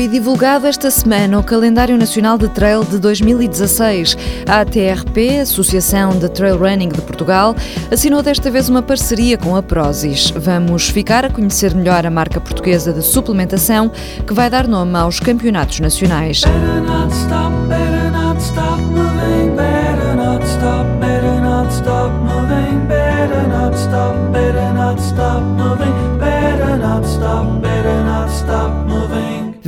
foi divulgado esta semana o Calendário Nacional de Trail de 2016. A ATRP, Associação de Trail Running de Portugal, assinou desta vez uma parceria com a Prozis. Vamos ficar a conhecer melhor a marca portuguesa de suplementação que vai dar nome aos campeonatos nacionais. Stop moving.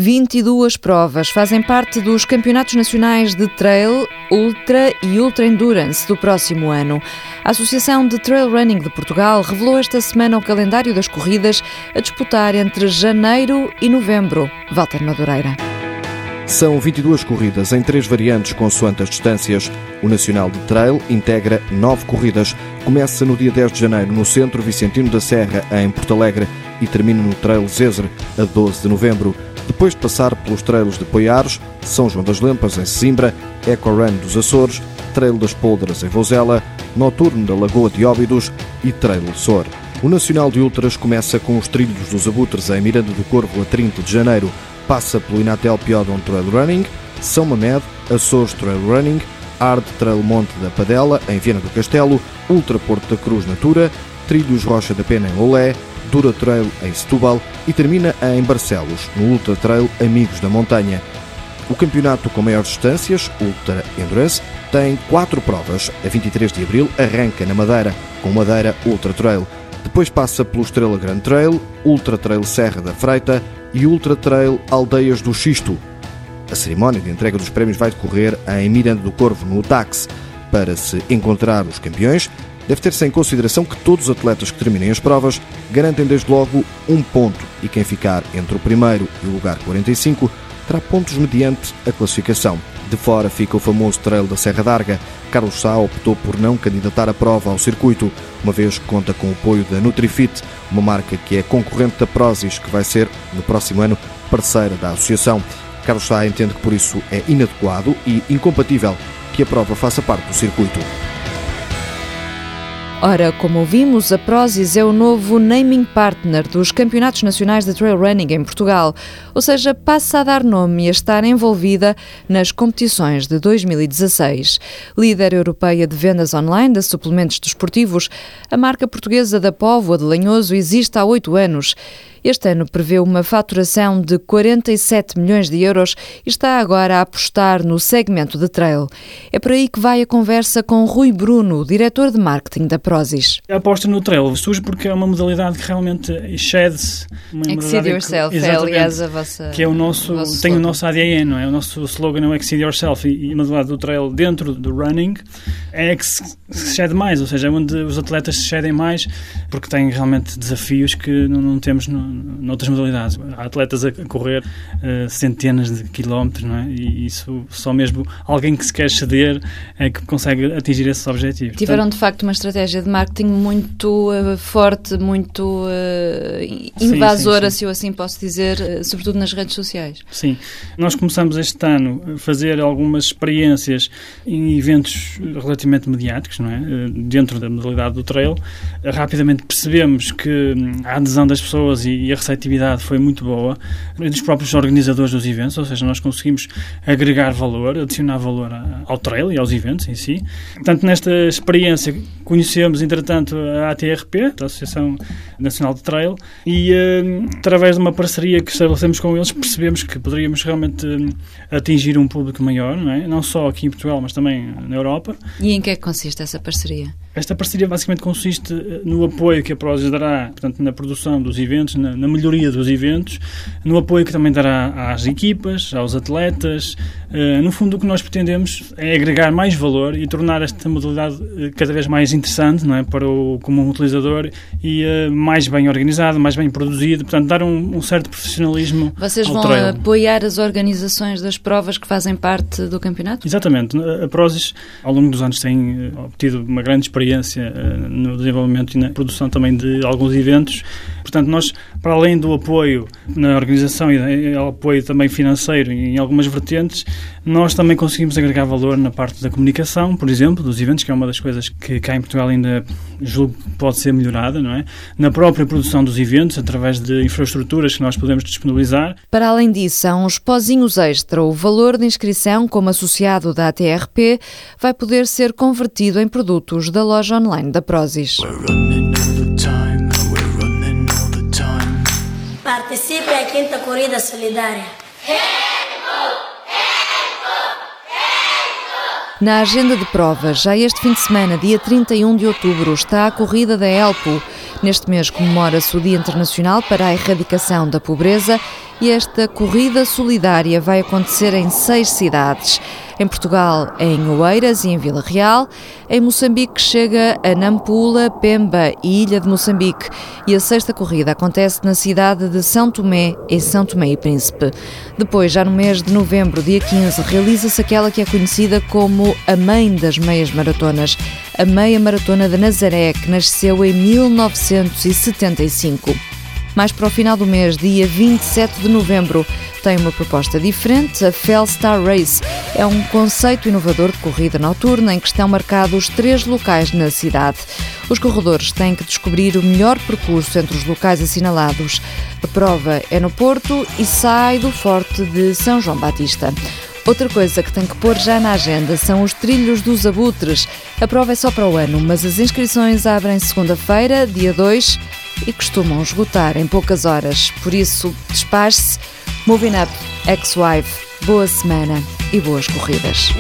22 provas fazem parte dos Campeonatos Nacionais de Trail, Ultra e Ultra Endurance do próximo ano. A Associação de Trail Running de Portugal revelou esta semana o calendário das corridas a disputar entre janeiro e novembro. Walter Madureira. São 22 corridas em três variantes consoante as distâncias. O Nacional de Trail integra nove corridas. Começa no dia 10 de janeiro no Centro Vicentino da Serra, em Porto Alegre e termina no Trail Zezer, a 12 de novembro. Depois de passar pelos trails de Poiares, São João das Lampas, em Simbra, Eco Run dos Açores, Trail das Poldras, em Vozela, Noturno da Lagoa de Óbidos e Trail Sor. O Nacional de Ultras começa com os trilhos dos Abutres em Miranda do Corvo a 30 de janeiro passa pelo Inatel Piodon Trail Running, São Mamed, Açores Trail Running, Ard Trail Monte da Padela, em Viana do Castelo, Ultra Porto da Cruz Natura, Trilhos Rocha da Pena em Olé, Dura Trail em Setúbal e termina em Barcelos, no Ultra Trail Amigos da Montanha. O campeonato com maiores distâncias, Ultra Endurance, tem quatro provas. A 23 de abril arranca na Madeira, com Madeira Ultra Trail. Depois passa pelo Estrela Grand Trail, Ultra Trail Serra da Freita e Ultra Trail Aldeias do Xisto. A cerimónia de entrega dos prémios vai decorrer em Miranda do Corvo, no Tax. Para se encontrar os campeões, deve ter-se em consideração que todos os atletas que terminem as provas garantem desde logo um ponto e quem ficar entre o primeiro e o lugar 45 terá pontos mediante a classificação. De fora fica o famoso trail da Serra d'Arga. Carlos Sá optou por não candidatar a prova ao circuito, uma vez que conta com o apoio da Nutrifit, uma marca que é concorrente da Prozis, que vai ser, no próximo ano, parceira da associação. Carlos Sá entende que por isso é inadequado e incompatível que a prova faça parte do circuito. Ora, como ouvimos, a Prozis é o novo naming partner dos Campeonatos Nacionais de Trail Running em Portugal, ou seja, passa a dar nome e a estar envolvida nas competições de 2016. Líder europeia de vendas online de suplementos desportivos, a marca portuguesa da Póvoa de Lanhoso existe há oito anos este ano prevê uma faturação de 47 milhões de euros e está agora a apostar no segmento de trail. É por aí que vai a conversa com Rui Bruno, diretor de marketing da Prozis. A aposta no trail surge porque é uma modalidade que realmente excede-se. Exceed yourself, que, é aliás a vossa. Que é o nosso, o tem o nosso ADN, não é? O nosso slogan é o Exceed Yourself e, a modalidade do trail dentro do running é que se excede mais, ou seja, é onde os atletas se excedem mais porque têm realmente desafios que não, não temos no, noutras modalidades. Há atletas a correr uh, centenas de quilómetros, não é? E isso só mesmo alguém que se quer ceder é que consegue atingir esses objetivos. Tiveram Portanto, de facto uma estratégia de marketing muito uh, forte, muito uh, invasora, sim, sim, sim. se eu assim posso dizer, sobretudo nas redes sociais. Sim. Nós começamos este ano a fazer algumas experiências em eventos relativamente mediáticos, não é? Dentro da modalidade do trail. Rapidamente percebemos que hum, a adesão das pessoas e a receptividade foi muito boa dos próprios organizadores dos eventos, ou seja, nós conseguimos agregar valor, adicionar valor ao trail e aos eventos em si. Portanto, nesta experiência conhecemos, entretanto, a ATRP, a Associação Nacional de Trail, e uh, através de uma parceria que estabelecemos com eles, percebemos que poderíamos realmente uh, atingir um público maior, não, é? não só aqui em Portugal, mas também na Europa. E em que é que consiste essa parceria? Esta parceria basicamente consiste eh, no apoio que a Prozis dará, portanto, na produção dos eventos, na, na, melhoria dos eventos, no apoio que também dará às equipas, aos atletas. Uh, no fundo, o que nós pretendemos é agregar mais valor e tornar esta modalidade uh, cada vez mais interessante não é, para o comum utilizador e uh, mais bem organizado, mais bem produzido, portanto, dar um, um certo profissionalismo Vocês vão trail. apoiar as organizações das provas que fazem parte do campeonato? Exatamente. A Prozis, ao longo dos anos, tem obtido uma grande experiência experiência no desenvolvimento e na produção também de alguns eventos. Portanto, nós, para além do apoio na organização e apoio também financeiro em algumas vertentes, nós também conseguimos agregar valor na parte da comunicação, por exemplo, dos eventos, que é uma das coisas que cá em Portugal ainda julgo que pode ser melhorada, não é? Na própria produção dos eventos, através de infraestruturas que nós podemos disponibilizar. Para além disso, há uns pozinhos extra. O valor de inscrição como associado da ATRP vai poder ser convertido em produtos da loja online da Prozis. Participe à quinta corrida solidária. Na agenda de provas, já este fim de semana, dia 31 de outubro, está a corrida da Elpo. Neste mês comemora-se o Dia Internacional para a Erradicação da Pobreza e esta corrida solidária vai acontecer em seis cidades. Em Portugal, em Oeiras e em Vila Real. Em Moçambique, chega a Nampula, Pemba e Ilha de Moçambique. E a sexta corrida acontece na cidade de São Tomé, em São Tomé e Príncipe. Depois, já no mês de novembro, dia 15, realiza-se aquela que é conhecida como a mãe das meias maratonas, a Meia Maratona de Nazaré, que nasceu em 1975. Mais para o final do mês, dia 27 de novembro, tem uma proposta diferente, a Fellstar Race. É um conceito inovador de corrida noturna em que estão marcados três locais na cidade. Os corredores têm que descobrir o melhor percurso entre os locais assinalados. A prova é no Porto e sai do Forte de São João Batista. Outra coisa que tem que pôr já na agenda são os trilhos dos abutres. A prova é só para o ano, mas as inscrições abrem segunda-feira, dia 2, e costumam esgotar em poucas horas. Por isso, despache-se. Moving Up, ex-wife, boa semana e boas corridas.